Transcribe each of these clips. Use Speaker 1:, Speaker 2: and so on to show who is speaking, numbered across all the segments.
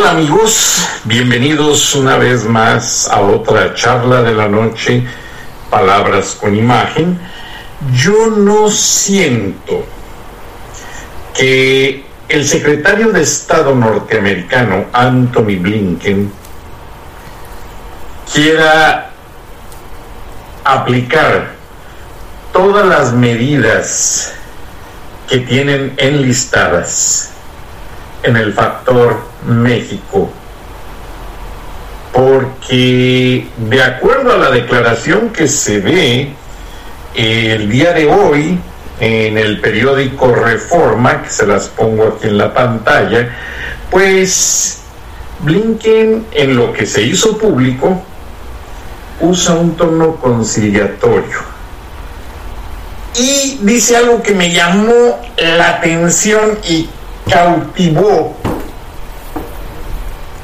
Speaker 1: Hola amigos, bienvenidos una vez más a otra charla de la noche, Palabras con Imagen. Yo no siento que el secretario de Estado norteamericano, Anthony Blinken, quiera aplicar todas las medidas que tienen enlistadas en el factor México. Porque de acuerdo a la declaración que se ve el día de hoy en el periódico Reforma, que se las pongo aquí en la pantalla, pues Blinken en lo que se hizo público usa un tono conciliatorio. Y dice algo que me llamó la atención y cautivó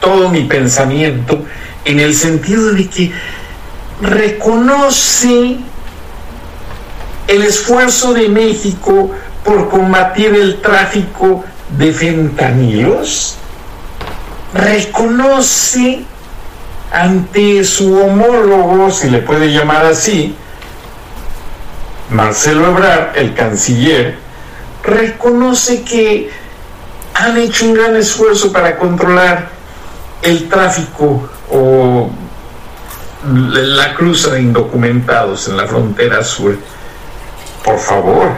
Speaker 1: todo mi pensamiento en el sentido de que reconoce el esfuerzo de México por combatir el tráfico de fentanilos, reconoce ante su homólogo, si le puede llamar así, Marcelo Ebrard, el canciller, reconoce que han hecho un gran esfuerzo para controlar el tráfico o la cruza de indocumentados en la frontera sur. Por favor,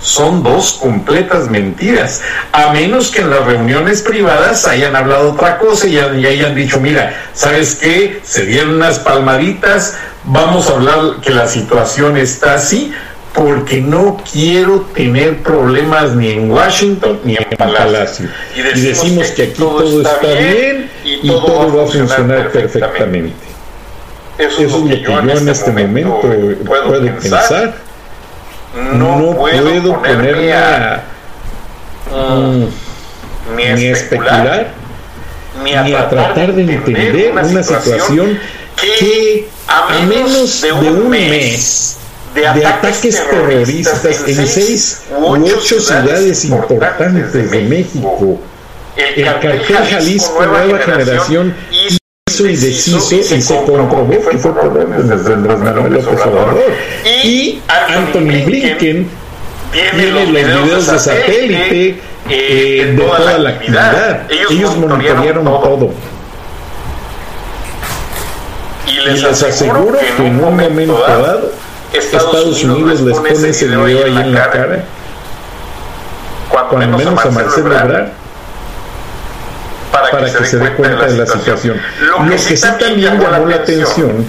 Speaker 1: son dos completas mentiras, a menos que en las reuniones privadas hayan hablado otra cosa y, hayan dicho, mira, ¿sabes qué? Se dieron unas palmaditas, vamos a hablar que la situación está así, porque no quiero tener problemas ni en Washington ni en Palacio. Y decimos, que, aquí todo, está bien, y todo, va a funcionar perfectamente. Eso, es lo que yo en este, este momento puedo, pensar. No, puedo ponerme a, mm, ni especular, ni a, tratar de entender una situación que a menos de un mes de ataques, terroristas, en seis u ocho ciudades importantes de México. El cartel Jalisco Nueva Generación hizo y deshizo y se comprobó que fue por desde Andrés Manuel López Obrador. Y Anthony Blinken tiene los videos de satélite eh, de toda la actividad. Ellos monitorearon todo. Y les aseguro que en un momento dado Estados, Unidos, les pone ese video ahí en la cara, cuando, menos, a Marcelo Ebrard, para, que, se dé cuenta de la situación. Lo que, sí también llamó la atención.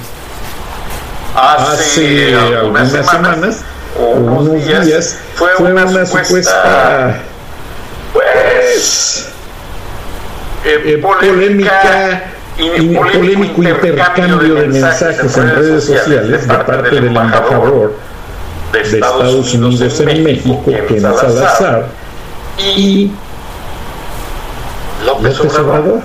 Speaker 1: Hace algunas semanas o unos días fue una supuesta pues eh, polémica y polémico intercambio de mensajes en redes sociales de parte del embajador de Estados Unidos en México, Ken Salazar, y López Obrador.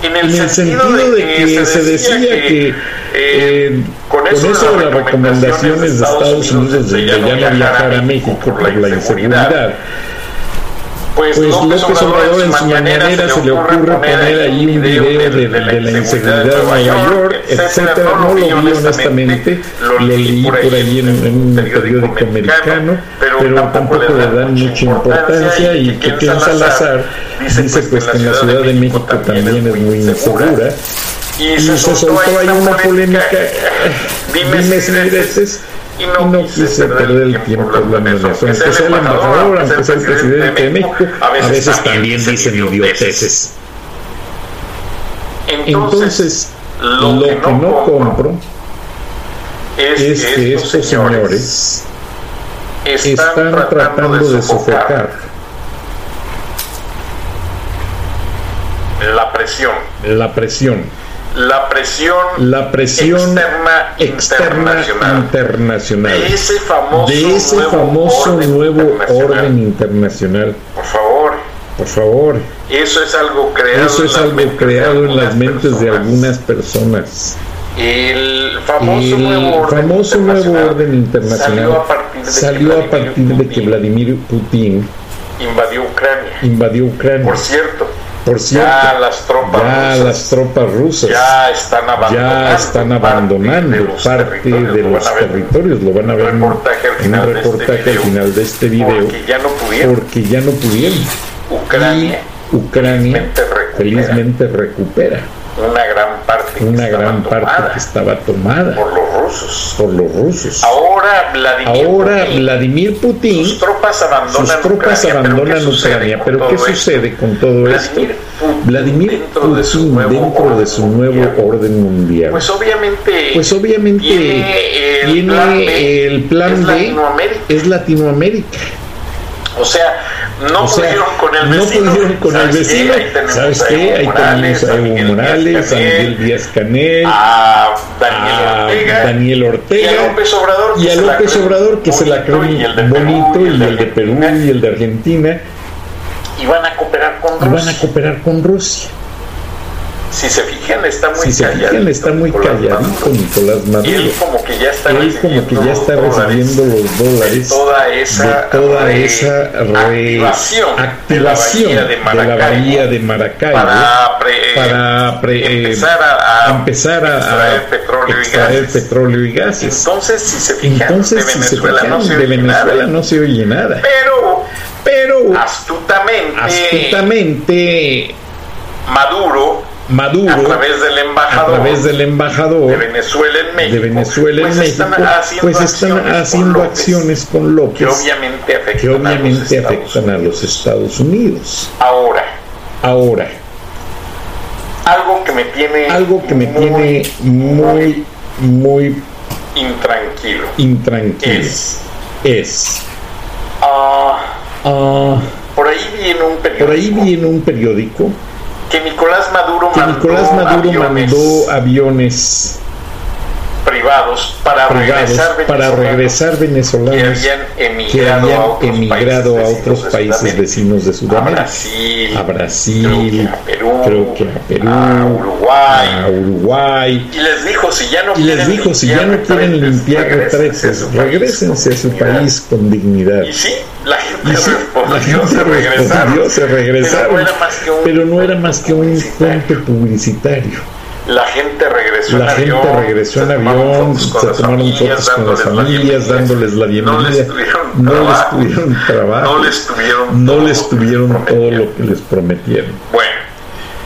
Speaker 1: En el, sentido de que se decía que eh, con eso de las recomendaciones de Estados Unidos de ya no viajar a México por la inseguridad, pues, pues López, Obrador en su mañanera se le ocurre poner ahí un video de, la inseguridad de Nueva York, etcétera. No lo vi honestamente, lo leí por ahí en, un periódico americano, pero tampoco le dan mucha importancia y que Ken Salazar dice pues que en la Ciudad de México también es muy insegura
Speaker 2: y, se, soltó, ahí una polémica, dime, si y no, quise perder el tiempo hablando de eso. Aunque sea el embajador, aunque sea el presidente de México, a veces también dicen idioteces. Entonces, lo que no compro es que estos señores están tratando de sofocar la presión. La presión la presión, la presión externa, internacional, internacional, de ese famoso, de ese nuevo, famoso orden, nuevo internacional. orden internacional. Por favor. Por favor. Eso es algo creado, Eso es algo en, creado en las mentes de algunas personas. El famoso, el nuevo, orden famoso nuevo orden internacional salió a partir de que Vladimir Putin invadió Ucrania. Invadió Ucrania. Por cierto, por cierto, ya las tropas, ya rusas, las tropas rusas ya están abandonando, ya están abandonando parte de los, territorios, lo van a ver en un reportaje al final de este video, porque ya no pudieron. Porque ya no pudieron. Ucrania, y Ucrania felizmente recupera una gran parte, una que, gran estaba parte que estaba tomada por los rusos. Por los rusos. Ahora Vladimir, Ahora, Putin, Vladimir Putin, sus tropas abandonan sus tropas Ucrania, abandonan pero Ucrania. Pero ¿qué sucede con todo esto? Vladimir dentro Putin, de su nuevo, dentro de su nuevo orden mundial. Pues obviamente, pues obviamente viene el, plan B, el plan es, B Latinoamérica. es Latinoamérica. O sea, no o sea, pudieron con el vecino. No pudieron con el vecino. ¿Sabes qué? Ahí tenemos a Evo Morales, a Miguel Díaz Canel, a Daniel Ortega, y a López Obrador, y a López Obrador que se la cree bonito, y el de Perú y el de Argentina. Y van a cooperar con Rusia. Y van a cooperar con Rusia si se fijan, está muy si se calladito. Fijan, está muy calladito Nicolás Maduro. Y él como que ya está, él como que ya está recibiendo los dólares de toda esa, de toda esa activación de, la de, la bahía de Maracaibo para, pre, para pre, empezar a, a, empezar a extraer, petróleo, extraer y petróleo y gases. Entonces, si se fijan, Entonces, de Venezuela, si se fijan, no, se de Venezuela no se oye nada. Pero, pero astutamente, astutamente Maduro Maduro a través del embajador, a través del embajador de Venezuela en México, en pues México están haciendo, pues están acciones, haciendo con acciones con López que obviamente afectan, que obviamente a, los afectan a los Estados Unidos. Ahora, ahora, algo que me tiene algo que me muy, tiene muy muy intranquilo, intranquilo es, es uh, uh, por ahí viene un periódico, por ahí viene un periódico que Nicolás Maduro, que mandó, Nicolás Maduro aviones. mandó aviones privados para privados regresar para regresar venezolanos que habían emigrado, que habían a, otros emigrado a otros países vecinos de Sudamérica, a Brasil, a Brasil creo que a Perú, a, Uruguay, a Uruguay, y les dijo si ya no y les dijo si ya no quieren limpiar retretes, regresense a su país con dignidad. Y sí, la gente, sí, respondió, la gente se regresaron, se regresaron, pero no era más que un puente publicitario la gente regresó la en gente avión, regresó en avión, se tomaron fotos con las familias, dándoles la bienvenida. No les tuvieron trabajo, no les tuvieron, no les tuvieron todo lo que les prometieron. Bueno.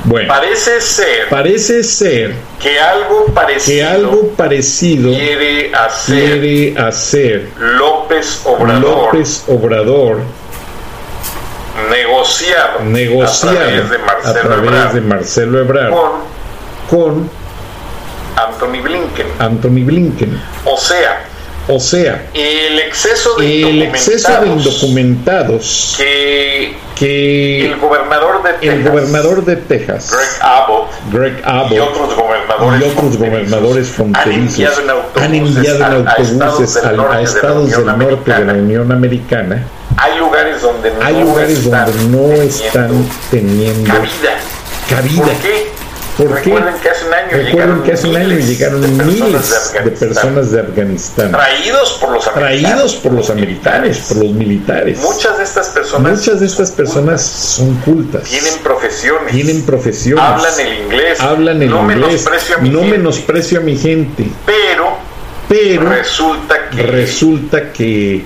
Speaker 2: Bueno, parece ser, parece ser que algo parecido, que algo parecido quiere, hacer quiere hacer López Obrador, López Obrador negociado, negociado a través de Marcelo, través Ebrard, de Marcelo Ebrard con con Anthony Blinken. Anthony Blinken. O sea, o sea, el exceso de, el exceso de indocumentados que, que el gobernador de Texas, el gobernador de Texas Greg, Abbott, Greg Abbott y otros gobernadores, y otros gobernadores fronterizos han enviado en autobuses a, a, a estados del norte de la Unión Americana. Hay lugares donde no, hay lugares donde no están teniendo cabida. cabida. ¿Por qué? Recuerden que hace un año, llegaron, que hace un año llegaron de miles de personas de Afganistán, traídos por los americanos, traídos por los americanos, por los militares. Muchas de estas personas, muchas de estas personas son cultas, tienen profesiones, tienen profesiones, hablan el inglés, hablan el no inglés, menosprecio a mi no gente, menosprecio a mi gente, pero, pero resulta que resulta que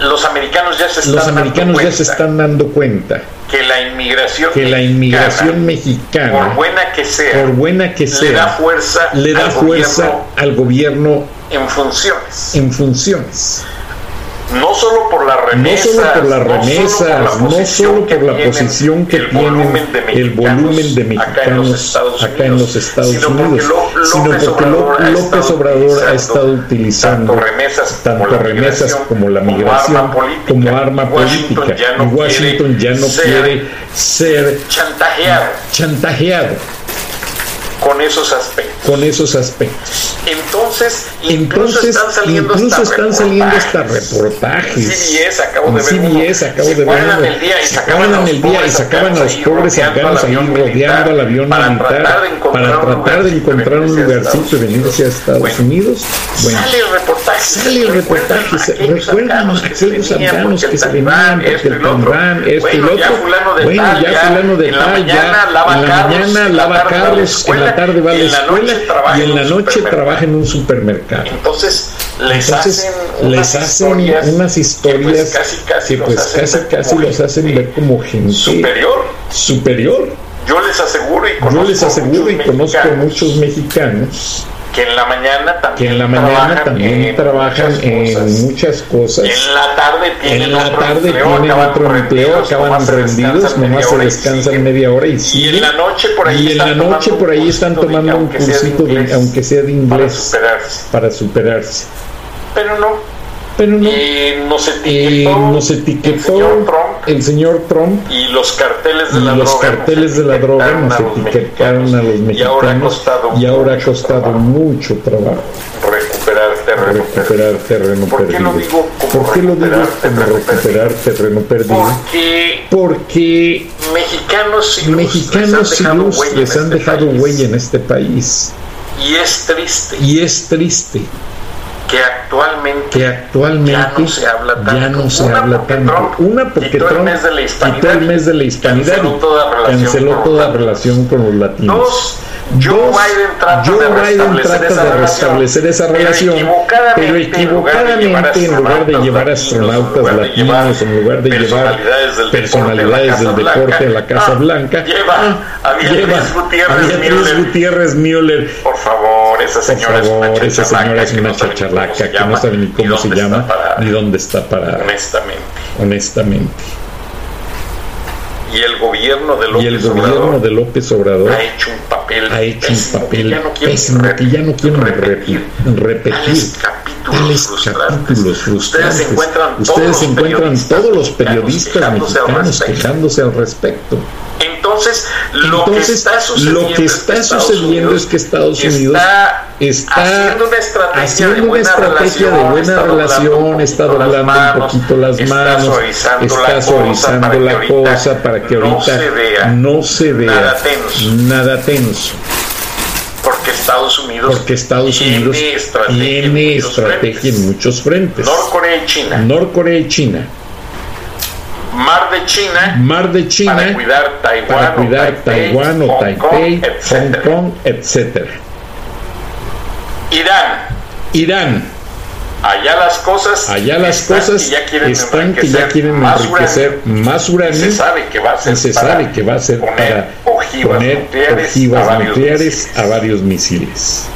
Speaker 2: los americanos ya se están, los americanos ya se están dando cuenta que la inmigración,
Speaker 1: que la inmigración mexicana,
Speaker 2: por buena que sea,
Speaker 1: por buena que sea
Speaker 2: le da fuerza,
Speaker 1: le da
Speaker 2: al,
Speaker 1: fuerza
Speaker 2: gobierno
Speaker 1: al gobierno
Speaker 2: en funciones.
Speaker 1: en funciones.
Speaker 2: No solo por las remesas,
Speaker 1: no solo por las remesas,
Speaker 2: no
Speaker 1: solo por la posición que tienen
Speaker 2: de
Speaker 1: el volumen de mexicanos acá en los Estados Unidos, sino porque López Obrador ha estado utilizando
Speaker 2: tanto remesas, como, la migración,
Speaker 1: como
Speaker 2: arma política.
Speaker 1: como arma
Speaker 2: Y Washington
Speaker 1: política.
Speaker 2: ya no quiere
Speaker 1: ya no
Speaker 2: ser
Speaker 1: quiere ser
Speaker 2: chantajeado
Speaker 1: chantajeado
Speaker 2: con esos aspectos.
Speaker 1: con esos aspectos.
Speaker 2: Entonces, incluso
Speaker 1: Entonces,
Speaker 2: están saliendo
Speaker 1: incluso
Speaker 2: hasta
Speaker 1: están saliendo hasta
Speaker 2: reportajes.
Speaker 1: reportajes.
Speaker 2: CBS, acabo de ver
Speaker 1: CBS, acabo
Speaker 2: Se
Speaker 1: de ver
Speaker 2: el día y sacaban
Speaker 1: guardan
Speaker 2: a los
Speaker 1: el día y
Speaker 2: pobres
Speaker 1: sacaban a los pobres afganos ahí rodeando al avión
Speaker 2: para
Speaker 1: militar para tratar de encontrar un lugarcito y venirse a Estados
Speaker 2: Bueno,
Speaker 1: Unidos. Bueno,
Speaker 2: sale el reportaje.
Speaker 1: sale el reportaje, se
Speaker 2: aquellos
Speaker 1: recuerdan
Speaker 2: afganos que se venían porque el talibán, esto y lo otro. Bueno, ya fulano de tal,
Speaker 1: ya
Speaker 2: en la mañana lava carros, en la
Speaker 1: lava
Speaker 2: tarde va a la
Speaker 1: tarde va a
Speaker 2: y
Speaker 1: la
Speaker 2: en la noche
Speaker 1: escuela
Speaker 2: trabaja
Speaker 1: y en la
Speaker 2: un
Speaker 1: noche
Speaker 2: supermercado.
Speaker 1: trabaja en un supermercado.
Speaker 2: Entonces les
Speaker 1: Entonces
Speaker 2: hacen
Speaker 1: les
Speaker 2: unas
Speaker 1: hacen
Speaker 2: historias
Speaker 1: unas
Speaker 2: que,
Speaker 1: historias
Speaker 2: pues, casi casi,
Speaker 1: que pues casi casi los hacen ver como gente
Speaker 2: superior.
Speaker 1: superior.
Speaker 2: Yo les aseguro y
Speaker 1: Yo
Speaker 2: conozco
Speaker 1: les aseguro y
Speaker 2: muchos
Speaker 1: conozco
Speaker 2: mexicanos
Speaker 1: muchos mexicanos
Speaker 2: que en la mañana también
Speaker 1: en la mañana
Speaker 2: trabajan
Speaker 1: también
Speaker 2: en
Speaker 1: trabajan
Speaker 2: muchas
Speaker 1: en
Speaker 2: cosas.
Speaker 1: muchas cosas.
Speaker 2: En la tarde tienen
Speaker 1: En la
Speaker 2: otro
Speaker 1: tarde
Speaker 2: empleo,
Speaker 1: tienen
Speaker 2: acaban
Speaker 1: otro empleo,
Speaker 2: rendidos,
Speaker 1: acaban
Speaker 2: nomás se
Speaker 1: rendidos,
Speaker 2: descansan
Speaker 1: nomás
Speaker 2: media
Speaker 1: se
Speaker 2: hora y
Speaker 1: descansan
Speaker 2: siguen.
Speaker 1: media hora y
Speaker 2: Y
Speaker 1: siguen.
Speaker 2: en la noche por ahí
Speaker 1: Y en
Speaker 2: están
Speaker 1: la
Speaker 2: tomando
Speaker 1: noche
Speaker 2: un
Speaker 1: por ahí están tomando un
Speaker 2: aunque sea de
Speaker 1: cursito, de-
Speaker 2: inglés,
Speaker 1: aunque sea de
Speaker 2: para
Speaker 1: inglés,
Speaker 2: superarse.
Speaker 1: para superarse.
Speaker 2: Pero no.
Speaker 1: Pero no,
Speaker 2: Y nos
Speaker 1: eh,
Speaker 2: etiquetó, el señor Trump
Speaker 1: el señor Trump
Speaker 2: y los carteles de la
Speaker 1: los
Speaker 2: droga.
Speaker 1: carteles de la droga nos etiquetaron a los
Speaker 2: Y ahora ha
Speaker 1: mexicanos
Speaker 2: costado,
Speaker 1: y ahora ha costado
Speaker 2: trabajo
Speaker 1: mucho trabajo
Speaker 2: recuperar terreno.
Speaker 1: recuperar terreno
Speaker 2: ¿Por qué
Speaker 1: perdido.
Speaker 2: lo digo como
Speaker 1: ¿Por qué lo digo
Speaker 2: recuperar
Speaker 1: como
Speaker 2: terreno
Speaker 1: recuperar terreno perdido?
Speaker 2: Porque
Speaker 1: Porque
Speaker 2: mexicanos y
Speaker 1: mexicanos les han
Speaker 2: este
Speaker 1: dejado huella en este país.
Speaker 2: Y es triste
Speaker 1: Y es triste
Speaker 2: que actualmente
Speaker 1: que actualmente
Speaker 2: ya no se habla tanto.
Speaker 1: ya no se
Speaker 2: Una
Speaker 1: habla
Speaker 2: porque
Speaker 1: tanto.
Speaker 2: Trump
Speaker 1: Una porque
Speaker 2: quitó el mes de la hispanidad,
Speaker 1: el mes de la hispanidad
Speaker 2: canceló
Speaker 1: y
Speaker 2: toda relación
Speaker 1: canceló
Speaker 2: con
Speaker 1: toda relación con los latinos.
Speaker 2: Dos, Joe
Speaker 1: Dos,
Speaker 2: Biden trata
Speaker 1: Joe
Speaker 2: de
Speaker 1: Biden
Speaker 2: restablecer
Speaker 1: trata
Speaker 2: esa
Speaker 1: de
Speaker 2: relación,
Speaker 1: restablecer esa
Speaker 2: pero
Speaker 1: relación,
Speaker 2: equivocadamente,
Speaker 1: pero equivocadamente en lugar de llevar astronautas latinos, en lugar de llevar personalidades del deporte a la Casa Blanca,
Speaker 2: lleva a Beatriz
Speaker 1: lleva a
Speaker 2: Gutiérrez
Speaker 1: Beatriz
Speaker 2: Müller.
Speaker 1: Gutiérrez Müller.
Speaker 2: Por favor, esa
Speaker 1: Por
Speaker 2: señora es
Speaker 1: favor,
Speaker 2: una
Speaker 1: esa señora es una chachalaca que no sabe ni cómo se llama ni dónde está parada,
Speaker 2: honestamente.
Speaker 1: honestamente.
Speaker 2: Y el gobierno de
Speaker 1: Y
Speaker 2: López
Speaker 1: el gobierno
Speaker 2: Obrador
Speaker 1: de López Obrador
Speaker 2: ha hecho un papel
Speaker 1: ha hecho un
Speaker 2: pésimo,
Speaker 1: papel
Speaker 2: que ya no
Speaker 1: quieren repetir, repetir
Speaker 2: Tales capítulos frustrantes. Ustedes encuentran todos
Speaker 1: Ustedes
Speaker 2: los
Speaker 1: encuentran todos los periodistas mexicanos quejándose al respecto.
Speaker 2: Entonces, lo que está sucediendo,
Speaker 1: lo que está
Speaker 2: es que Estados
Speaker 1: sucediendo
Speaker 2: Unidos
Speaker 1: es que Estados Unidos
Speaker 2: está,
Speaker 1: está
Speaker 2: haciendo una estrategia
Speaker 1: haciendo
Speaker 2: de buena
Speaker 1: estrategia de
Speaker 2: relación,
Speaker 1: buena
Speaker 2: está doblando
Speaker 1: relación,
Speaker 2: un
Speaker 1: está
Speaker 2: poquito las
Speaker 1: doblando un
Speaker 2: manos,
Speaker 1: poquito las
Speaker 2: está
Speaker 1: manos,
Speaker 2: suavizando
Speaker 1: está
Speaker 2: la cosa
Speaker 1: suavizando
Speaker 2: para que
Speaker 1: la
Speaker 2: ahorita
Speaker 1: cosa para que
Speaker 2: no
Speaker 1: ahorita
Speaker 2: se vea
Speaker 1: no se vea
Speaker 2: nada tenso.
Speaker 1: nada tenso.
Speaker 2: Porque Estados Unidos
Speaker 1: Porque Estados Unidos
Speaker 2: tiene estrategia, en
Speaker 1: tiene
Speaker 2: muchos
Speaker 1: estrategia en muchos frentes.
Speaker 2: Norcorea y China,
Speaker 1: Norcorea y China.
Speaker 2: Mar de China,
Speaker 1: Mar de China
Speaker 2: para cuidar Taiwán,
Speaker 1: para
Speaker 2: o
Speaker 1: cuidar
Speaker 2: Taipei,
Speaker 1: Taiwán o
Speaker 2: Hong
Speaker 1: Taipei,
Speaker 2: Kong,
Speaker 1: Hong. Kong, etcétera.
Speaker 2: Irán,
Speaker 1: Irán,
Speaker 2: allá las cosas,
Speaker 1: allá las
Speaker 2: están
Speaker 1: cosas
Speaker 2: que ya quieren
Speaker 1: están que ya
Speaker 2: enriquecer
Speaker 1: quieren
Speaker 2: más
Speaker 1: enriquecer más
Speaker 2: uranio,
Speaker 1: uranio
Speaker 2: y se sabe que va a ser
Speaker 1: se sabe que va a ser
Speaker 2: poner
Speaker 1: para
Speaker 2: ojivas
Speaker 1: poner
Speaker 2: nucleares
Speaker 1: ojivas
Speaker 2: a varios
Speaker 1: nucleares
Speaker 2: misiles.
Speaker 1: a varios misiles.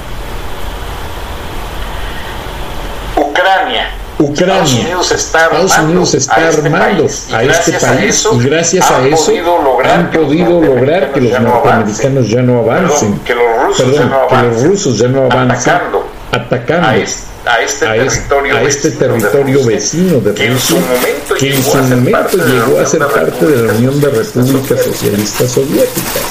Speaker 2: Ucrania.
Speaker 1: Ucrania.
Speaker 2: Estados Unidos está
Speaker 1: Estados
Speaker 2: armando,
Speaker 1: Unidos está
Speaker 2: a este
Speaker 1: armando
Speaker 2: país. Y
Speaker 1: a este
Speaker 2: gracias a
Speaker 1: país
Speaker 2: eso
Speaker 1: y gracias a
Speaker 2: han
Speaker 1: eso
Speaker 2: podido lograr
Speaker 1: han
Speaker 2: que los
Speaker 1: podido lograr que los
Speaker 2: norteamericanos ya no
Speaker 1: avancen.
Speaker 2: Perdón, que los rusos ya no avancen.
Speaker 1: rusos ya no avancen
Speaker 2: Atacando
Speaker 1: atacando
Speaker 2: a este, a este
Speaker 1: a
Speaker 2: territorio,
Speaker 1: a este
Speaker 2: vecino de
Speaker 1: territorio
Speaker 2: Rusia,
Speaker 1: vecino de
Speaker 2: que en su
Speaker 1: Rusia
Speaker 2: momento
Speaker 1: que en
Speaker 2: llegó
Speaker 1: su
Speaker 2: a ser
Speaker 1: momento
Speaker 2: parte de la
Speaker 1: llegó a
Speaker 2: Unión
Speaker 1: ser
Speaker 2: de
Speaker 1: parte de la Unión de
Speaker 2: Repúblicas Socialistas.
Speaker 1: Soviéticas.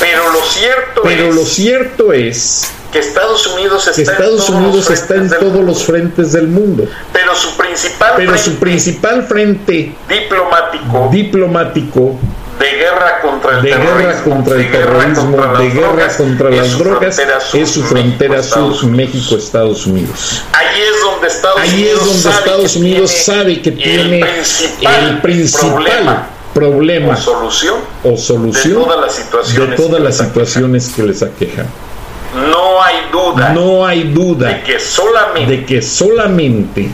Speaker 2: Pero lo cierto
Speaker 1: Pero
Speaker 2: es
Speaker 1: lo cierto es
Speaker 2: que Estados Unidos está
Speaker 1: Estados
Speaker 2: en todos
Speaker 1: Unidos está en
Speaker 2: frentes del
Speaker 1: todos
Speaker 2: mundo,
Speaker 1: los frentes del mundo,
Speaker 2: pero su principal
Speaker 1: pero su
Speaker 2: frente
Speaker 1: principal frente
Speaker 2: diplomático
Speaker 1: diplomático
Speaker 2: de guerra contra el
Speaker 1: de
Speaker 2: terrorismo,
Speaker 1: guerra contra el
Speaker 2: de guerra contra las drogas,
Speaker 1: contra
Speaker 2: es
Speaker 1: las
Speaker 2: su
Speaker 1: drogas
Speaker 2: frontera sur,
Speaker 1: es su frontera
Speaker 2: México,
Speaker 1: sur,
Speaker 2: Estados Unidos. Ahí es donde Estados
Speaker 1: Ahí
Speaker 2: Unidos
Speaker 1: es donde
Speaker 2: sabe
Speaker 1: Estados
Speaker 2: que
Speaker 1: Unidos
Speaker 2: tiene
Speaker 1: sabe que tiene
Speaker 2: el principal,
Speaker 1: el principal
Speaker 2: problema
Speaker 1: problema
Speaker 2: o solución
Speaker 1: o solución
Speaker 2: de todas las situaciones
Speaker 1: de todas
Speaker 2: que
Speaker 1: las
Speaker 2: les
Speaker 1: situaciones que les aquejan.
Speaker 2: No hay duda
Speaker 1: No hay
Speaker 2: de
Speaker 1: duda
Speaker 2: que solamente
Speaker 1: de que solamente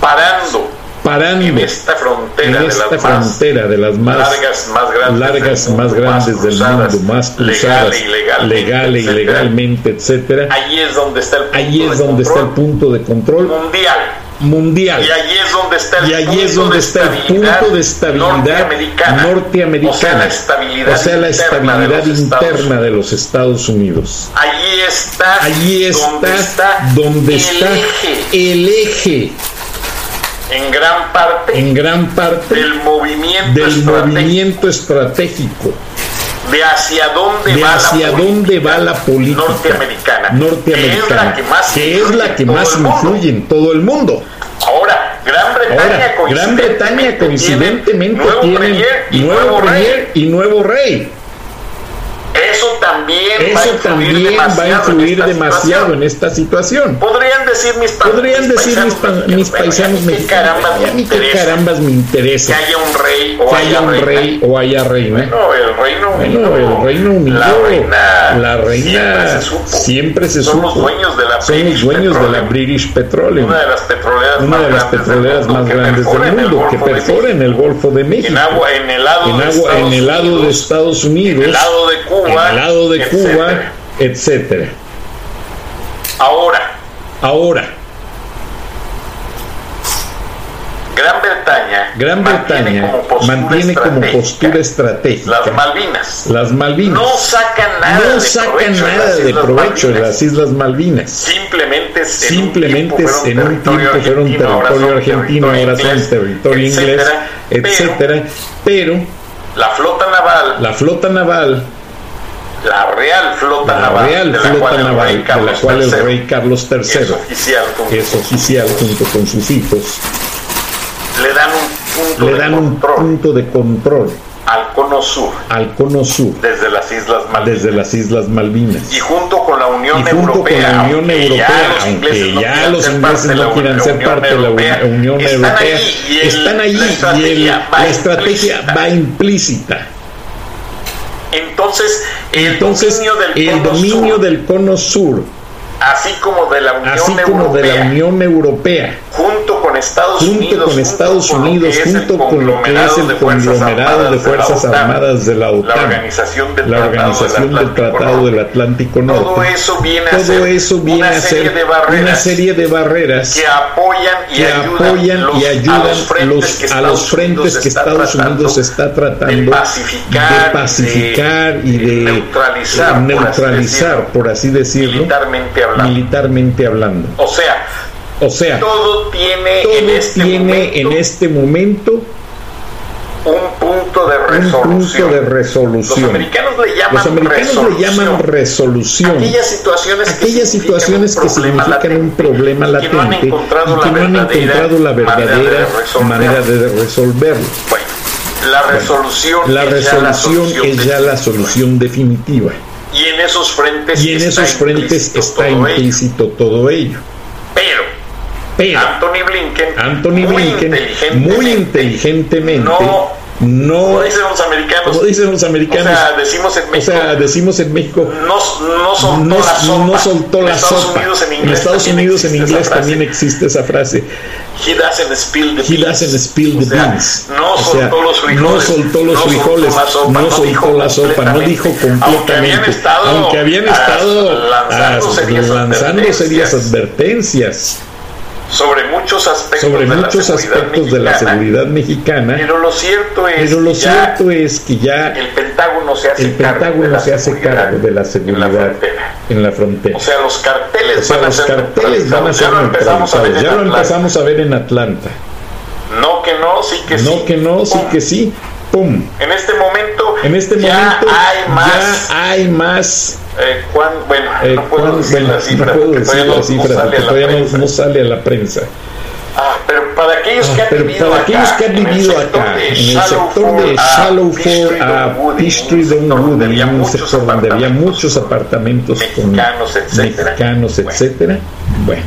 Speaker 2: parando
Speaker 1: parando
Speaker 2: en esta frontera,
Speaker 1: en esta
Speaker 2: de, las
Speaker 1: frontera
Speaker 2: más
Speaker 1: de las más
Speaker 2: largas, más grandes,
Speaker 1: largas,
Speaker 2: del, mundo,
Speaker 1: más grandes del mundo, más cruzadas,
Speaker 2: legal,
Speaker 1: legal e ilegalmente, etcétera.
Speaker 2: Allí es donde está el punto,
Speaker 1: es
Speaker 2: de,
Speaker 1: donde
Speaker 2: control
Speaker 1: está el punto de control
Speaker 2: mundial.
Speaker 1: mundial.
Speaker 2: Y allí es donde está el,
Speaker 1: y
Speaker 2: punto,
Speaker 1: es donde
Speaker 2: de
Speaker 1: está el punto de estabilidad
Speaker 2: norteamericana,
Speaker 1: norteamericana,
Speaker 2: o sea, la estabilidad,
Speaker 1: o sea, la estabilidad
Speaker 2: interna, de los,
Speaker 1: interna de los Estados Unidos.
Speaker 2: Allí está,
Speaker 1: allí está
Speaker 2: donde está,
Speaker 1: donde
Speaker 2: el,
Speaker 1: está
Speaker 2: eje,
Speaker 1: el eje
Speaker 2: en gran parte,
Speaker 1: en gran parte
Speaker 2: del movimiento
Speaker 1: del
Speaker 2: estratégico,
Speaker 1: movimiento estratégico
Speaker 2: de hacia dónde,
Speaker 1: de
Speaker 2: va,
Speaker 1: hacia
Speaker 2: la
Speaker 1: dónde va la política
Speaker 2: norteamericana,
Speaker 1: norteamericana,
Speaker 2: que es la que más,
Speaker 1: que es la que más influye en todo el mundo.
Speaker 2: Ahora, Gran Bretaña,
Speaker 1: Ahora, Gran Bretaña coincidentemente tiene nuevo premier y nuevo rey.
Speaker 2: Eso también,
Speaker 1: Eso
Speaker 2: va,
Speaker 1: también va a influir demasiado en esta situación.
Speaker 2: Podrían decir mis,
Speaker 1: Podrían
Speaker 2: mis
Speaker 1: decir
Speaker 2: paisanos,
Speaker 1: mis, mis paisanos mí qué carambas me interesa
Speaker 2: que haya un rey o
Speaker 1: que
Speaker 2: haya,
Speaker 1: un rey o haya reina.
Speaker 2: Bueno, el Reino Unido,
Speaker 1: Bueno, el Reino Unido,
Speaker 2: la reina,
Speaker 1: la reina
Speaker 2: siempre se supo.
Speaker 1: siempre se
Speaker 2: Son los dueños de la
Speaker 1: Son los
Speaker 2: British
Speaker 1: dueños de la
Speaker 2: Petroleum.
Speaker 1: British Petroleum,
Speaker 2: una de las petroleras,
Speaker 1: una de las
Speaker 2: grandes
Speaker 1: petroleras
Speaker 2: del mundo,
Speaker 1: más grandes del mundo, que perfora en el Golfo de México,
Speaker 2: en agua, en el lado
Speaker 1: en,
Speaker 2: de Estados
Speaker 1: en el lado de
Speaker 2: Unidos,
Speaker 1: Estados Unidos,
Speaker 2: en el lado de Cuba,
Speaker 1: en el lado de
Speaker 2: etcétera.
Speaker 1: Cuba, etcétera.
Speaker 2: Ahora,
Speaker 1: Ahora,
Speaker 2: Gran Bretaña,
Speaker 1: Gran Bretaña
Speaker 2: mantiene como postura
Speaker 1: mantiene como
Speaker 2: estratégica
Speaker 1: postura estratégica
Speaker 2: las Malvinas.
Speaker 1: las Malvinas.
Speaker 2: No sacan nada
Speaker 1: no
Speaker 2: de
Speaker 1: sacan
Speaker 2: provecho
Speaker 1: nada de provecho de las Islas Malvinas.
Speaker 2: Simplemente,
Speaker 1: Simplemente en un tiempo fueron territorio argentino, ahora son territorio inglés, etcétera. Pero
Speaker 2: La flota naval,
Speaker 1: la flota naval,
Speaker 2: la real flota
Speaker 1: la
Speaker 2: naval,
Speaker 1: real
Speaker 2: de la
Speaker 1: flota
Speaker 2: cual el
Speaker 1: naval,
Speaker 2: rey
Speaker 1: de la
Speaker 2: Carlos
Speaker 1: cual el
Speaker 2: III
Speaker 1: rey Carlos
Speaker 2: es oficial, con-
Speaker 1: es oficial junto con sus hijos,
Speaker 2: le dan un punto
Speaker 1: le
Speaker 2: de
Speaker 1: dan un
Speaker 2: control
Speaker 1: punto de control
Speaker 2: al cono sur
Speaker 1: al cono sur
Speaker 2: desde las Islas Malvinas.
Speaker 1: desde las Islas Malvinas.
Speaker 2: y junto con la Unión
Speaker 1: y junto
Speaker 2: Europea,
Speaker 1: con la Unión
Speaker 2: aunque
Speaker 1: Europea,
Speaker 2: ya los
Speaker 1: aunque
Speaker 2: ingleses no
Speaker 1: ya
Speaker 2: quieran
Speaker 1: los
Speaker 2: ser
Speaker 1: ingleses
Speaker 2: parte de
Speaker 1: no
Speaker 2: la
Speaker 1: quieran ser
Speaker 2: Unión
Speaker 1: parte de la
Speaker 2: Europea,
Speaker 1: Unión
Speaker 2: están
Speaker 1: Europea, allí
Speaker 2: la
Speaker 1: y el- la estrategia
Speaker 2: implícita.
Speaker 1: va implícita.
Speaker 2: Entonces,
Speaker 1: Entonces, el dominio del cono sur,
Speaker 2: así como de la Unión
Speaker 1: así como
Speaker 2: Europea,
Speaker 1: de la Unión Europea,
Speaker 2: junto con Estados
Speaker 1: junto
Speaker 2: Unidos,
Speaker 1: con Estados junto con lo que es el conglomerado de Fuerzas Armadas de la
Speaker 2: la
Speaker 1: OTAN,
Speaker 2: organización del,
Speaker 1: la organización
Speaker 2: del
Speaker 1: del Tratado del Atlántico
Speaker 2: Norte. Todo eso viene a ser
Speaker 1: eso viene
Speaker 2: una
Speaker 1: a
Speaker 2: serie
Speaker 1: ser
Speaker 2: de barreras
Speaker 1: una serie de barreras
Speaker 2: que apoyan y
Speaker 1: que
Speaker 2: ayudan,
Speaker 1: apoyan
Speaker 2: los-
Speaker 1: y ayudan
Speaker 2: a los frentes
Speaker 1: los-
Speaker 2: que
Speaker 1: a
Speaker 2: Estados
Speaker 1: los frentes
Speaker 2: Unidos
Speaker 1: que
Speaker 2: está
Speaker 1: Estados
Speaker 2: tratando
Speaker 1: Unidos está tratando
Speaker 2: de pacificar,
Speaker 1: de pacificar y de
Speaker 2: neutralizar,
Speaker 1: de
Speaker 2: por así
Speaker 1: neutralizar,
Speaker 2: decirlo,
Speaker 1: por así decirlo,
Speaker 2: militarmente hablando.
Speaker 1: militarmente hablando.
Speaker 2: O sea,
Speaker 1: O sea,
Speaker 2: todo tiene
Speaker 1: todo
Speaker 2: en este
Speaker 1: tiene
Speaker 2: momento
Speaker 1: en este momento
Speaker 2: un punto de
Speaker 1: un
Speaker 2: resolución.
Speaker 1: punto de resolución.
Speaker 2: Los americanos le llaman
Speaker 1: Los americanos le llaman resolución.
Speaker 2: Aquellas situaciones que
Speaker 1: Aquellas situaciones que significan un problema
Speaker 2: y que no han
Speaker 1: latente y
Speaker 2: encontrado
Speaker 1: que
Speaker 2: la
Speaker 1: no han
Speaker 2: verdadera
Speaker 1: encontrado la verdadera
Speaker 2: manera de
Speaker 1: resolverlo.
Speaker 2: Bueno, la resolución,
Speaker 1: La
Speaker 2: es ya
Speaker 1: resolución
Speaker 2: solución
Speaker 1: es ya la solución definitiva.
Speaker 2: Y en esos frentes
Speaker 1: Y en
Speaker 2: está
Speaker 1: esos frentes
Speaker 2: implícito
Speaker 1: está
Speaker 2: todo ello.
Speaker 1: implícito todo ello.
Speaker 2: Pero Anthony Blinken,
Speaker 1: Anthony
Speaker 2: muy
Speaker 1: Blinken,
Speaker 2: inteligentemente,
Speaker 1: muy inteligentemente,
Speaker 2: no,
Speaker 1: no,
Speaker 2: como dicen los americanos,
Speaker 1: como dicen los americanos,
Speaker 2: o sea, decimos en
Speaker 1: o
Speaker 2: México,
Speaker 1: sea, decimos en México,
Speaker 2: no, no soltó
Speaker 1: no,
Speaker 2: la sopa.
Speaker 1: no soltó la
Speaker 2: en Estados
Speaker 1: sopa.
Speaker 2: Unidos en
Speaker 1: en
Speaker 2: inglés,
Speaker 1: Estados
Speaker 2: también
Speaker 1: Unidos en inglés también existe esa frase.
Speaker 2: He doesn't spill the
Speaker 1: He doesn't spill
Speaker 2: O
Speaker 1: the
Speaker 2: sea,
Speaker 1: beans.
Speaker 2: No
Speaker 1: O
Speaker 2: soltó los frijoles.
Speaker 1: no soltó los
Speaker 2: no
Speaker 1: frijoles,
Speaker 2: soltó la sopa,
Speaker 1: no
Speaker 2: no
Speaker 1: soltó
Speaker 2: dijo
Speaker 1: la sopa, no dijo
Speaker 2: Aunque habían
Speaker 1: completamente.
Speaker 2: estado,
Speaker 1: Aunque habían estado
Speaker 2: lanzando serias advertencias sobre muchos aspectos,
Speaker 1: sobre
Speaker 2: de,
Speaker 1: muchos
Speaker 2: la seguridad
Speaker 1: aspectos de la
Speaker 2: mexicana.
Speaker 1: seguridad mexicana.
Speaker 2: Pero lo cierto es
Speaker 1: Pero lo
Speaker 2: que ya
Speaker 1: cierto es que ya
Speaker 2: el Pentágono se hace
Speaker 1: el
Speaker 2: cargo de
Speaker 1: Pentágono
Speaker 2: la
Speaker 1: se hace
Speaker 2: seguridad
Speaker 1: cargo de la
Speaker 2: en la
Speaker 1: seguridad
Speaker 2: frontera.
Speaker 1: en la frontera.
Speaker 2: O sea, los carteles
Speaker 1: O sea,
Speaker 2: van a
Speaker 1: los
Speaker 2: ser
Speaker 1: carteles van a ser.
Speaker 2: Ya lo empezamos a ver en
Speaker 1: Ya lo
Speaker 2: Atlanta.
Speaker 1: empezamos a ver en Atlanta.
Speaker 2: No que no, sí que sí.
Speaker 1: No que no, sí que sí. ¡Pum!
Speaker 2: En este momento,
Speaker 1: En este
Speaker 2: ya
Speaker 1: momento
Speaker 2: hay más.
Speaker 1: ya hay más.
Speaker 2: eh, bueno,
Speaker 1: eh,
Speaker 2: no puedo decir
Speaker 1: bueno,
Speaker 2: la cifra.
Speaker 1: no puedo
Speaker 2: porque
Speaker 1: decir
Speaker 2: todavía
Speaker 1: la
Speaker 2: no-
Speaker 1: cifra
Speaker 2: no sale
Speaker 1: porque
Speaker 2: a la
Speaker 1: todavía no,
Speaker 2: prensa.
Speaker 1: no sale a la prensa.
Speaker 2: Ah, pero para aquellos que
Speaker 1: Ah,
Speaker 2: han
Speaker 1: pero
Speaker 2: vivido
Speaker 1: para aquellos
Speaker 2: acá,
Speaker 1: que han
Speaker 2: en el
Speaker 1: vivido
Speaker 2: sector
Speaker 1: acá,
Speaker 2: de
Speaker 1: en el sector de
Speaker 2: a
Speaker 1: Shallowford a Peachtree en un sector donde había
Speaker 2: apartamentos
Speaker 1: muchos apartamentos con
Speaker 2: mexicanos, etcétera.
Speaker 1: mexicanos, etcétera. Bueno,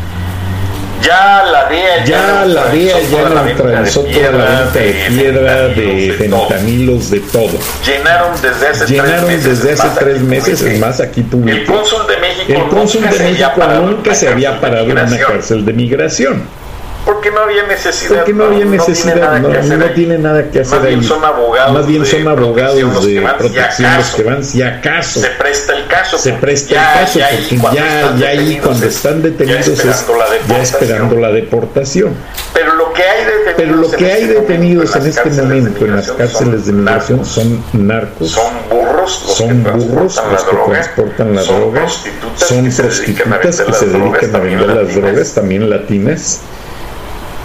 Speaker 2: Ya la DEA
Speaker 1: ya la DEA ya
Speaker 2: toda la venta de
Speaker 1: neutralizó toda la venta de piedra, de fentanilos, de todo.
Speaker 2: Llenaron desde hace
Speaker 1: Llenaron
Speaker 2: tres meses.
Speaker 1: desde
Speaker 2: es
Speaker 1: hace tres meses, es más, aquí
Speaker 2: El
Speaker 1: publiqué.
Speaker 2: cónsul de México
Speaker 1: El cónsul
Speaker 2: nunca
Speaker 1: de México nunca se había parado en una cárcel de migración.
Speaker 2: Porque no había necesidad.
Speaker 1: Porque no había necesidad, no, no, tiene nada que hacer,
Speaker 2: Más
Speaker 1: ahí.
Speaker 2: Bien son abogados
Speaker 1: Más bien son abogados de protección los que van,
Speaker 2: si
Speaker 1: acaso.
Speaker 2: Se presta el caso.
Speaker 1: Se presta ya, el caso, ya porque ya, ya ahí cuando están detenidos ya es ya esperando la deportación.
Speaker 2: Pero lo que hay detenidos,
Speaker 1: Pero lo que hay detenidos en este momento en las cárceles de migración son narcos.
Speaker 2: Son burros los
Speaker 1: son burros los que transportan la droga. Son prostitutas que se dedican a vender las drogas, también latinas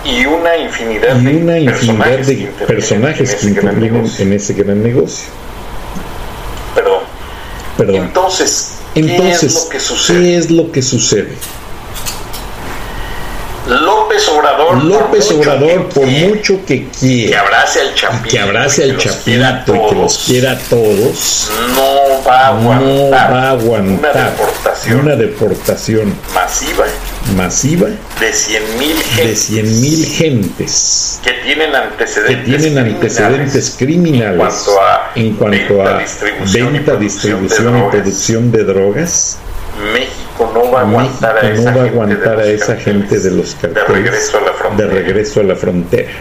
Speaker 2: y una infinidad,
Speaker 1: y una
Speaker 2: de,
Speaker 1: infinidad
Speaker 2: personajes
Speaker 1: de personajes que intervienen en ese gran negocio.
Speaker 2: Perdón.
Speaker 1: Perdón.
Speaker 2: Entonces,
Speaker 1: Entonces
Speaker 2: ¿qué es lo que sucede?
Speaker 1: ¿qué es lo que sucede?
Speaker 2: López Obrador,
Speaker 1: López por Obrador, por mucho que quiera,
Speaker 2: que abrace al chapito,
Speaker 1: que abrace al chapito y que los quiera a todos,
Speaker 2: no va a aguantar,
Speaker 1: no va a aguantar
Speaker 2: una, deportación
Speaker 1: una deportación
Speaker 2: masiva,
Speaker 1: masiva
Speaker 2: de 100 mil
Speaker 1: de 100 mil gentes
Speaker 2: que tienen antecedentes,
Speaker 1: que tienen antecedentes criminales,
Speaker 2: en cuanto a,
Speaker 1: en cuanto
Speaker 2: venta,
Speaker 1: a
Speaker 2: distribución,
Speaker 1: venta,
Speaker 2: y
Speaker 1: distribución y producción de drogas.
Speaker 2: México no va a aguantar a esa,
Speaker 1: no va a
Speaker 2: gente,
Speaker 1: aguantar a esa gente de los carteles
Speaker 2: de regreso a la frontera.
Speaker 1: De regreso a la frontera.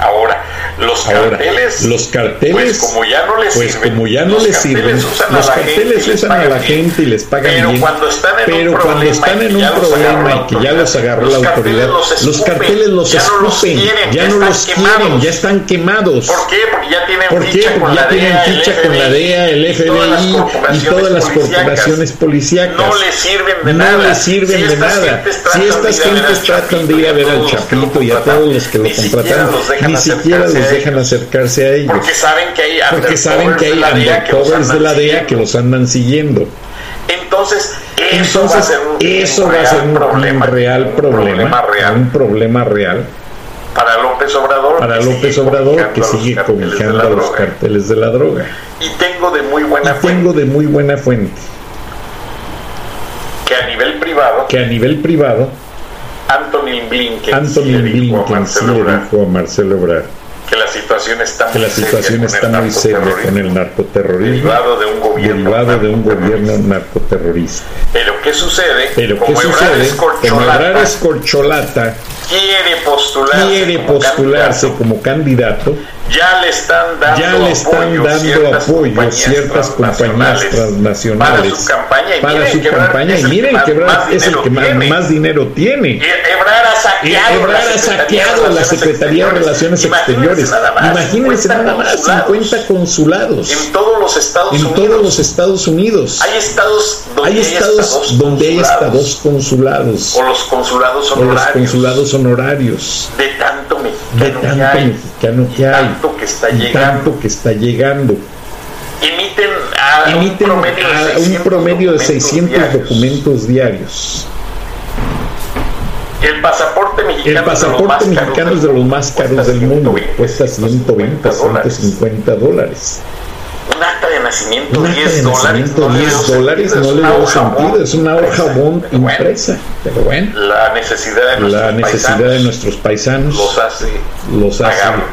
Speaker 2: Ahora, los
Speaker 1: Ahora,
Speaker 2: carteles,
Speaker 1: los carteles,
Speaker 2: pues como ya no les
Speaker 1: pues
Speaker 2: sirven,
Speaker 1: como ya no
Speaker 2: los
Speaker 1: les sirven,
Speaker 2: usan
Speaker 1: los
Speaker 2: a la
Speaker 1: carteles
Speaker 2: gente
Speaker 1: usan a la gente y les pagan
Speaker 2: pero
Speaker 1: bien.
Speaker 2: Cuando están en
Speaker 1: pero
Speaker 2: un
Speaker 1: cuando están en un
Speaker 2: los
Speaker 1: problema y que ya los agarró
Speaker 2: los
Speaker 1: la autoridad, los carteles los
Speaker 2: los
Speaker 1: escupen, ya no los quieren, ya están quemados.
Speaker 2: ¿Por qué? Porque ya tienen
Speaker 1: ¿Por qué?
Speaker 2: ficha
Speaker 1: Porque
Speaker 2: con
Speaker 1: ya
Speaker 2: la
Speaker 1: tienen
Speaker 2: DEA,
Speaker 1: ficha
Speaker 2: el
Speaker 1: con la
Speaker 2: FBI,
Speaker 1: DEA, el
Speaker 2: y todas las
Speaker 1: FBI y
Speaker 2: corporaciones
Speaker 1: todas las
Speaker 2: policíacas.
Speaker 1: corporaciones policíacas.
Speaker 2: No les sirven de
Speaker 1: no
Speaker 2: nada.
Speaker 1: les sirven
Speaker 2: Si
Speaker 1: de
Speaker 2: estas
Speaker 1: nada.
Speaker 2: gentes
Speaker 1: Si
Speaker 2: tratan
Speaker 1: estas
Speaker 2: de ir a ver
Speaker 1: gentes
Speaker 2: al
Speaker 1: tratan de ir a ver al
Speaker 2: Chapito
Speaker 1: y a todos los que lo contrataron,
Speaker 2: los
Speaker 1: ni siquiera
Speaker 2: acercarse
Speaker 1: los dejan acercarse a ellos.
Speaker 2: Porque saben que hay
Speaker 1: Porque saben que hay undercovers de la DEA que los andan siguiendo.
Speaker 2: Entonces, eso
Speaker 1: Entonces,
Speaker 2: va a ser un,
Speaker 1: eso
Speaker 2: un
Speaker 1: va a ser un,
Speaker 2: problema,
Speaker 1: real
Speaker 2: un
Speaker 1: problema,
Speaker 2: real
Speaker 1: un problema real
Speaker 2: para López Obrador,
Speaker 1: para
Speaker 2: que
Speaker 1: López Obrador que
Speaker 2: los
Speaker 1: sigue
Speaker 2: carteles de
Speaker 1: cobijando
Speaker 2: la
Speaker 1: a los carteles de la droga.
Speaker 2: Y tengo de muy
Speaker 1: Y
Speaker 2: buena fuente
Speaker 1: tengo de muy buena fuente
Speaker 2: que a nivel privado,
Speaker 1: que a nivel privado
Speaker 2: Anthony Blinken,
Speaker 1: Anthony
Speaker 2: sí le dijo a
Speaker 1: Blinken sí
Speaker 2: Marcelo
Speaker 1: le dijo a Marcelo Ebrard
Speaker 2: que la situación está muy
Speaker 1: que la situación
Speaker 2: seria
Speaker 1: está
Speaker 2: con el
Speaker 1: muy seria con
Speaker 2: narcoterrorismo,
Speaker 1: el narcoterrorismo
Speaker 2: derivado de un gobierno
Speaker 1: derivado de un
Speaker 2: narcoterrorista.
Speaker 1: gobierno narcoterrorista.
Speaker 2: Pero ¿qué sucede?
Speaker 1: Pero ¿qué
Speaker 2: Como Ebrard
Speaker 1: sucede?
Speaker 2: es
Speaker 1: Como
Speaker 2: corcholata,
Speaker 1: Ebrard es corcholata,
Speaker 2: quiere postularse,
Speaker 1: quiere
Speaker 2: como
Speaker 1: postularse
Speaker 2: candidato,
Speaker 1: como candidato,
Speaker 2: ya le están dando
Speaker 1: ya le están
Speaker 2: apoyo
Speaker 1: dando
Speaker 2: ciertas
Speaker 1: apoyo
Speaker 2: compañías
Speaker 1: ciertas compañías transnacionales
Speaker 2: para su campaña y
Speaker 1: para
Speaker 2: miren
Speaker 1: su
Speaker 2: que Ebrard
Speaker 1: campaña
Speaker 2: es
Speaker 1: y
Speaker 2: el
Speaker 1: miren que Ebrard
Speaker 2: más
Speaker 1: es el
Speaker 2: dinero
Speaker 1: que más,
Speaker 2: tiene.
Speaker 1: más dinero tiene.
Speaker 2: Y Ebrard ha saqueado,
Speaker 1: Ebrard
Speaker 2: la
Speaker 1: ha
Speaker 2: Secretaría
Speaker 1: saqueado
Speaker 2: de
Speaker 1: la Secretaría de Relaciones
Speaker 2: Imagínense
Speaker 1: Exteriores.
Speaker 2: nada más,
Speaker 1: Imagínense
Speaker 2: 50
Speaker 1: nada más,
Speaker 2: consulados
Speaker 1: 50 consulados
Speaker 2: en todos los Estados
Speaker 1: en
Speaker 2: Unidos.
Speaker 1: todos los Estados Unidos.
Speaker 2: hay estados donde
Speaker 1: Hay estados donde hay
Speaker 2: consulados,
Speaker 1: dos consulados
Speaker 2: o los consulados
Speaker 1: o los
Speaker 2: honorarios
Speaker 1: consulados honorarios
Speaker 2: de
Speaker 1: de
Speaker 2: que
Speaker 1: tanto
Speaker 2: hay
Speaker 1: mexicano que hay
Speaker 2: tanto que está llegando
Speaker 1: tanto que está llegando.
Speaker 2: emiten a
Speaker 1: Emiten
Speaker 2: un promedio de
Speaker 1: a
Speaker 2: 600,
Speaker 1: un promedio de
Speaker 2: documentos
Speaker 1: 600
Speaker 2: diarios.
Speaker 1: documentos diarios.
Speaker 2: El pasaporte mexicano,
Speaker 1: El pasaporte mexicano es de los más caros del mundo, cuesta 120,
Speaker 2: 150
Speaker 1: 150 dólares.
Speaker 2: Acta de nacimiento,
Speaker 1: Un acta
Speaker 2: 10
Speaker 1: de
Speaker 2: dólares.
Speaker 1: nacimiento,
Speaker 2: no le
Speaker 1: 10
Speaker 2: veo
Speaker 1: dólares,
Speaker 2: sentido,
Speaker 1: no
Speaker 2: es
Speaker 1: le
Speaker 2: una
Speaker 1: veo
Speaker 2: hoja
Speaker 1: sentido,
Speaker 2: bond
Speaker 1: es una hoja
Speaker 2: impresa,
Speaker 1: bond
Speaker 2: pero bueno,
Speaker 1: impresa. Pero bueno,
Speaker 2: La necesidad de nuestros
Speaker 1: la necesidad de
Speaker 2: paisanos
Speaker 1: nuestros paisanos
Speaker 2: los hace
Speaker 1: los hace
Speaker 2: pagarlo.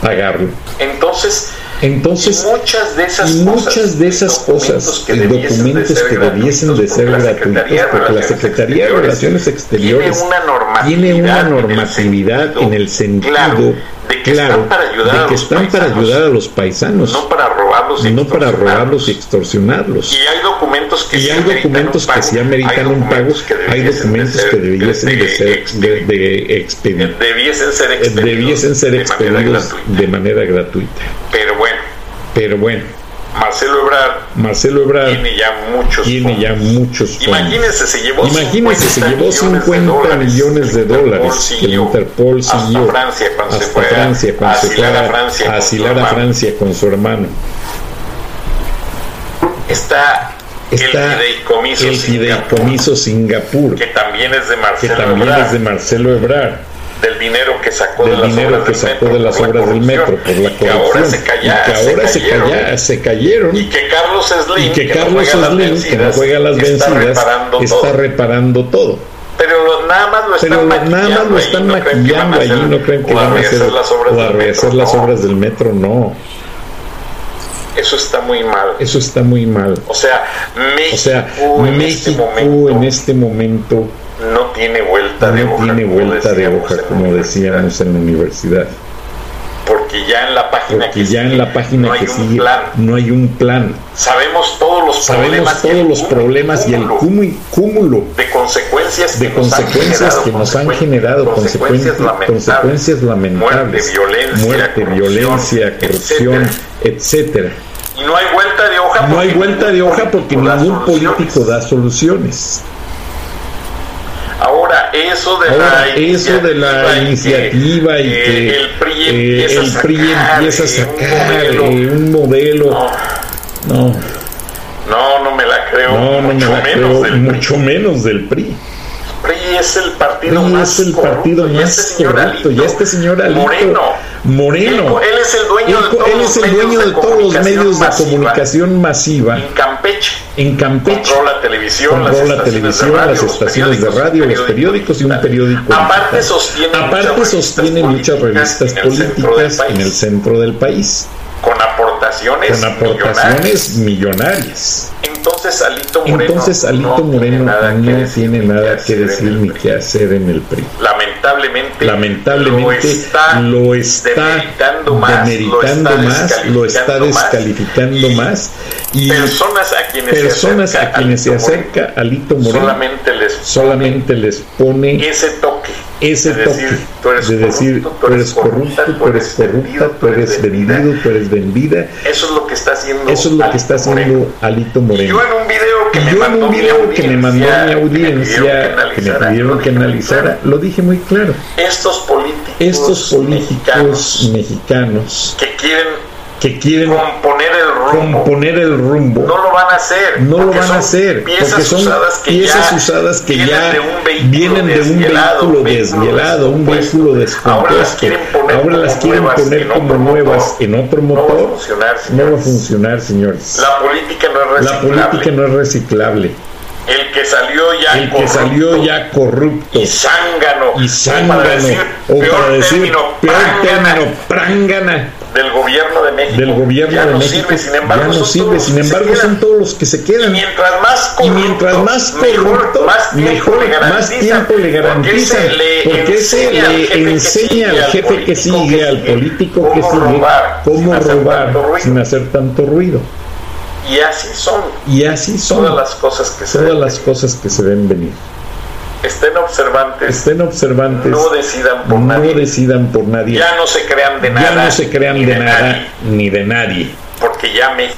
Speaker 1: pagarlo.
Speaker 2: Entonces,
Speaker 1: Entonces,
Speaker 2: y muchas de esas
Speaker 1: y
Speaker 2: cosas,
Speaker 1: muchas de esas
Speaker 2: documentos
Speaker 1: cosas, documentos
Speaker 2: de ser
Speaker 1: que debiesen de ser
Speaker 2: gratuitos,
Speaker 1: porque la Secretaría de Relaciones Exteriores
Speaker 2: tiene una normatividad,
Speaker 1: en el sentido
Speaker 2: claro, de que
Speaker 1: claro,
Speaker 2: están para ayudar,
Speaker 1: de
Speaker 2: a,
Speaker 1: que
Speaker 2: los
Speaker 1: están para ayudar a los paisanos,
Speaker 2: no para robarlos y
Speaker 1: no para robarlos y extorsionarlos.
Speaker 2: Y hay documentos que
Speaker 1: Y
Speaker 2: sí
Speaker 1: hay
Speaker 2: ameritan
Speaker 1: documentos
Speaker 2: un
Speaker 1: que sí ameritan un pago, hay documentos que debiesen de ser de, de expedir-
Speaker 2: debiesen ser
Speaker 1: eh,
Speaker 2: expedidos,
Speaker 1: debiesen ser
Speaker 2: de manera
Speaker 1: expedidos de manera gratuita.
Speaker 2: Pero bueno,
Speaker 1: Pero bueno,
Speaker 2: Marcelo Ebrard
Speaker 1: Marcelo Ebrard
Speaker 2: tiene ya muchos
Speaker 1: tiene
Speaker 2: fondos.
Speaker 1: ya muchos fondos.
Speaker 2: Imagínense, se llevó
Speaker 1: Imagínense, se
Speaker 2: 50
Speaker 1: llevó 50 millones de dólares que Interpol
Speaker 2: hasta
Speaker 1: siguió
Speaker 2: Francia cuando se
Speaker 1: hasta
Speaker 2: fue
Speaker 1: Francia cuando
Speaker 2: a
Speaker 1: se fue
Speaker 2: asilar a
Speaker 1: a,
Speaker 2: Francia
Speaker 1: a
Speaker 2: con su
Speaker 1: asilar a
Speaker 2: hermano.
Speaker 1: Francia con su hermano.
Speaker 2: Está,
Speaker 1: Está
Speaker 2: el fideicomiso,
Speaker 1: el fideicomiso Singapur,
Speaker 2: que también es de
Speaker 1: que también
Speaker 2: Ebrard,
Speaker 1: es de Marcelo Ebrard,
Speaker 2: del dinero que sacó de
Speaker 1: del
Speaker 2: las
Speaker 1: dinero
Speaker 2: obras
Speaker 1: que
Speaker 2: del
Speaker 1: sacó
Speaker 2: metro
Speaker 1: de las
Speaker 2: por la
Speaker 1: obras del metro por
Speaker 2: corrupción,
Speaker 1: la
Speaker 2: y que ahora
Speaker 1: corrupción
Speaker 2: se calla-
Speaker 1: y que ahora se,
Speaker 2: cayeron.
Speaker 1: calla- se cayeron
Speaker 2: y que Carlos Slim,
Speaker 1: y que
Speaker 2: no
Speaker 1: Carlos
Speaker 2: juega las
Speaker 1: Slim, que no
Speaker 2: vencidas,
Speaker 1: juega las
Speaker 2: está
Speaker 1: vencidas,
Speaker 2: reparando
Speaker 1: está
Speaker 2: todo.
Speaker 1: reparando todo.
Speaker 2: Pero nada más lo están
Speaker 1: Pero nada más lo están
Speaker 2: no que
Speaker 1: maquillando allí, no creen que van a hacer
Speaker 2: las obras
Speaker 1: o a
Speaker 2: del metro,
Speaker 1: las
Speaker 2: no.
Speaker 1: obras del metro, no.
Speaker 2: Eso está muy mal.
Speaker 1: Eso está muy mal.
Speaker 2: O sea, México,
Speaker 1: O sea,
Speaker 2: en este momento
Speaker 1: en este momento
Speaker 2: no tiene vuelta de
Speaker 1: no
Speaker 2: hoja.
Speaker 1: tiene
Speaker 2: como
Speaker 1: vuelta de
Speaker 2: decíamos
Speaker 1: hoja,
Speaker 2: en la
Speaker 1: como
Speaker 2: universidad.
Speaker 1: decíamos en la universidad.
Speaker 2: Porque ya en la página
Speaker 1: Porque
Speaker 2: que
Speaker 1: ya en
Speaker 2: sigue
Speaker 1: la página
Speaker 2: no hay
Speaker 1: que
Speaker 2: un
Speaker 1: sigue
Speaker 2: plan.
Speaker 1: no hay un plan.
Speaker 2: Sabemos todos los
Speaker 1: Sabemos
Speaker 2: problemas, y
Speaker 1: todos
Speaker 2: el
Speaker 1: los
Speaker 2: cúmulo-
Speaker 1: problemas y el
Speaker 2: cúmulo de consecuencias
Speaker 1: de
Speaker 2: que nos han
Speaker 1: consecuencias
Speaker 2: generado,
Speaker 1: que nos han
Speaker 2: consecuencias-
Speaker 1: generado,
Speaker 2: consecuencias lamentables,
Speaker 1: consecuencias lamentables,
Speaker 2: muerte, violencia,
Speaker 1: muerte,
Speaker 2: corrupción,
Speaker 1: violencia, corrupción,
Speaker 2: etcétera.
Speaker 1: etcétera.
Speaker 2: Y no hay vuelta de hoja.
Speaker 1: No
Speaker 2: porque
Speaker 1: hay vuelta de
Speaker 2: ningún
Speaker 1: hoja porque ningún político da soluciones.
Speaker 2: Eso de
Speaker 1: Ahora,
Speaker 2: la
Speaker 1: eso de la iniciativa y
Speaker 2: eh,
Speaker 1: que
Speaker 2: el PRI
Speaker 1: eh,
Speaker 2: empieza,
Speaker 1: el PRI
Speaker 2: a sacar,
Speaker 1: empieza a
Speaker 2: eh, un
Speaker 1: sacar
Speaker 2: modelo.
Speaker 1: eh, un modelo.
Speaker 2: No,
Speaker 1: No,
Speaker 2: no, me la creo.
Speaker 1: no, no me
Speaker 2: mucho
Speaker 1: la
Speaker 2: menos
Speaker 1: creo,
Speaker 2: del PRI.
Speaker 1: mucho menos del PRI.
Speaker 2: PRI es el partido
Speaker 1: PRI
Speaker 2: más
Speaker 1: es el partido
Speaker 2: corrupto, y
Speaker 1: más
Speaker 2: este señor
Speaker 1: corrupto. Y
Speaker 2: Alito
Speaker 1: este señor Alito
Speaker 2: Moreno,
Speaker 1: Moreno,
Speaker 2: Él, él es el dueño
Speaker 1: él,
Speaker 2: de todos
Speaker 1: él
Speaker 2: los
Speaker 1: es el
Speaker 2: medios
Speaker 1: dueño de todos los medios de comunicación masiva
Speaker 2: en Campeche.
Speaker 1: en Campeche.
Speaker 2: Controla televisión,
Speaker 1: Controla
Speaker 2: las
Speaker 1: televisión,
Speaker 2: de radio,
Speaker 1: las estaciones de radio, los periódicos y un periódico.
Speaker 2: Aparte sostiene
Speaker 1: Aparte
Speaker 2: muchas
Speaker 1: sostiene
Speaker 2: revistas
Speaker 1: muchas revistas
Speaker 2: políticas en el centro del país, Con aportaciones,
Speaker 1: con aportaciones millonarias.
Speaker 2: millonarias. Entonces Alito Moreno,
Speaker 1: Entonces Alito
Speaker 2: no
Speaker 1: Moreno
Speaker 2: tiene nada que
Speaker 1: no
Speaker 2: decir,
Speaker 1: tiene
Speaker 2: ni
Speaker 1: nada que
Speaker 2: hacer
Speaker 1: decir
Speaker 2: en el
Speaker 1: ni
Speaker 2: PRI.
Speaker 1: qué hacer en el PRI.
Speaker 2: Lamentablemente,
Speaker 1: Lamentablemente lo está,
Speaker 2: demeritando más,
Speaker 1: demeritando más, lo está descalificando más y
Speaker 2: personas a quienes
Speaker 1: personas
Speaker 2: se
Speaker 1: a
Speaker 2: acerca
Speaker 1: quienes
Speaker 2: Alito Moreno,
Speaker 1: acerca Alito Moreno
Speaker 2: solamente les
Speaker 1: solamente les pone
Speaker 2: ese toque
Speaker 1: ese
Speaker 2: de
Speaker 1: toque
Speaker 2: decir, tú eres
Speaker 1: de decir
Speaker 2: corrupto,
Speaker 1: tú eres corrupto, tú eres corrupta, tú eres vendido, tú eres vendida.
Speaker 2: Eso es lo que está haciendo
Speaker 1: Eso es lo que
Speaker 2: Alito
Speaker 1: está
Speaker 2: Moreno.
Speaker 1: haciendo Alito
Speaker 2: Y
Speaker 1: Moreno.
Speaker 2: yo en un video que me mandó
Speaker 1: un
Speaker 2: mi
Speaker 1: video que me mandó mi
Speaker 2: audiencia,
Speaker 1: que me pidieron que analizara, lo dije muy claro.
Speaker 2: Estos políticos,
Speaker 1: Estos políticos
Speaker 2: mexicanos
Speaker 1: mexicanos
Speaker 2: que quieren
Speaker 1: que quieren
Speaker 2: componer
Speaker 1: componer el rumbo
Speaker 2: no lo van a hacer.
Speaker 1: no lo van a hacer
Speaker 2: piezas
Speaker 1: porque son
Speaker 2: usadas que
Speaker 1: piezas
Speaker 2: ya
Speaker 1: usadas que
Speaker 2: vienen
Speaker 1: ya
Speaker 2: de un vehículo
Speaker 1: vienen de un
Speaker 2: desvielado,
Speaker 1: vehículo
Speaker 2: un vehículo
Speaker 1: desvielado, un
Speaker 2: descompuesto.
Speaker 1: vehículo
Speaker 2: Ahora las
Speaker 1: descompuesto.
Speaker 2: quieren poner
Speaker 1: Ahora
Speaker 2: como
Speaker 1: las quieren
Speaker 2: nuevas
Speaker 1: poner
Speaker 2: en
Speaker 1: como
Speaker 2: otro
Speaker 1: nuevas
Speaker 2: motor.
Speaker 1: en otro
Speaker 2: No va a
Speaker 1: motor. No va a funcionar, señores.
Speaker 2: La política no es
Speaker 1: La
Speaker 2: reciclable.
Speaker 1: política no es reciclable.
Speaker 2: El que salió ya
Speaker 1: El que
Speaker 2: corrupto
Speaker 1: salió ya corrupto
Speaker 2: y zángano,
Speaker 1: y zángano, o para decir peor término, prángana
Speaker 2: del gobierno de México,
Speaker 1: del gobierno
Speaker 2: ya
Speaker 1: de
Speaker 2: no
Speaker 1: México
Speaker 2: sirve, sin embargo,
Speaker 1: ya no sirve, sin embargo son todos los que se
Speaker 2: Y
Speaker 1: quedan.
Speaker 2: mientras más
Speaker 1: Y
Speaker 2: corrupto,
Speaker 1: mientras más
Speaker 2: mejor,
Speaker 1: corrupto,
Speaker 2: más tiempo
Speaker 1: mejor,
Speaker 2: le
Speaker 1: más tiempo le garantizan. Porque se le enseña al jefe que sigue, al político que
Speaker 2: cómo
Speaker 1: sigue,
Speaker 2: robar, sin
Speaker 1: cómo
Speaker 2: hacer
Speaker 1: robar
Speaker 2: ruido.
Speaker 1: sin hacer tanto ruido.
Speaker 2: Y así son
Speaker 1: Y así son
Speaker 2: todas las cosas que se
Speaker 1: todas
Speaker 2: ven.
Speaker 1: las cosas que se ven venir.
Speaker 2: Estén observantes,
Speaker 1: Estén observantes,
Speaker 2: no decidan por
Speaker 1: no
Speaker 2: nadie,
Speaker 1: decidan por nadie,
Speaker 2: ya no se crean de
Speaker 1: ya
Speaker 2: nada,
Speaker 1: no se crean
Speaker 2: ni
Speaker 1: de nada
Speaker 2: nadie,
Speaker 1: ni de nadie.
Speaker 2: porque ya me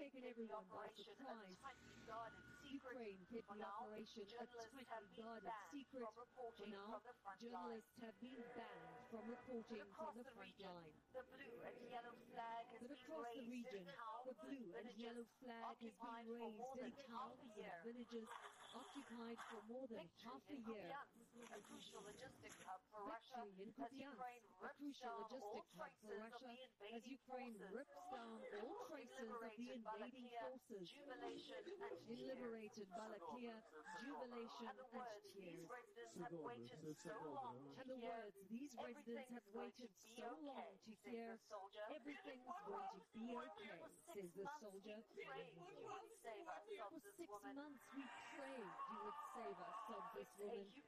Speaker 3: taken everyone by surprise. Ukraine the operation a tightly guarded secret. For now, journalists have been banned from reporting from the front line.
Speaker 4: The blue and yellow flag has
Speaker 3: But
Speaker 4: been
Speaker 3: across the region, the blue and yellow flag has been raised in towns and villages occupied for more than half a year.
Speaker 4: A crucial logistic hub for Russia, as Ukraine
Speaker 3: crucial logistic hub for Russia as Ukraine rips down all traces of the invading forces. In liberated Wallachia, jubilation
Speaker 4: and, tears. So
Speaker 3: and the words these residents have waited so long to hear,
Speaker 4: Everything
Speaker 3: is going to be okay, says the soldier. For six months we prayed you would save us, sobs this woman.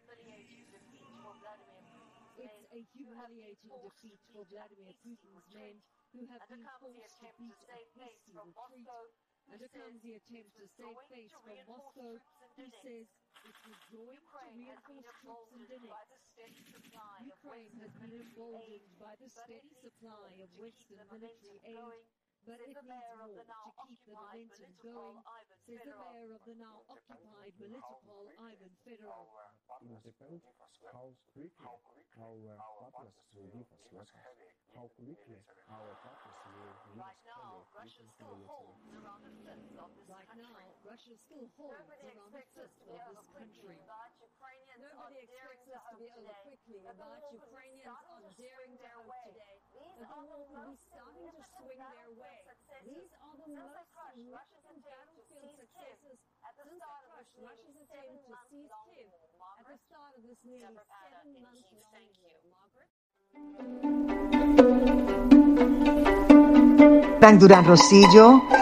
Speaker 3: It's a humiliating defeat for Vladimir Putin's men who have been forced to beat a hasty retreat.
Speaker 4: a
Speaker 3: the attempt to save face from Moscow, who says it
Speaker 4: was joined to
Speaker 3: reinforce troops in Donetsk. Ukraine has been emboldened by the steady supply of Western military aid but it
Speaker 4: the
Speaker 3: needs
Speaker 4: mayor of
Speaker 3: more
Speaker 4: the now
Speaker 3: to keep the momentum going, says the mayor of the now occupied Melitopol, Ivan Fedorov.
Speaker 5: It depend how quickly our partners will give us weapons, how quickly our partners will give
Speaker 4: Right now, Russia still holds around a fifth of this
Speaker 3: Right
Speaker 4: country.
Speaker 3: now, Russia still holds around a
Speaker 4: us
Speaker 3: fifth of this country.
Speaker 4: But Ukrainians
Speaker 3: Nobody expects us to be over quickly, but Ukrainians are daring to hope today. The
Speaker 4: are
Speaker 3: war
Speaker 4: the
Speaker 3: be starting to swing their way. These are the most significant battlefield successes since they crushed Russia's attempt to seize Kiev at the start of this nearly seven-month-long war. Margaret?
Speaker 6: Frank Durán Rosillo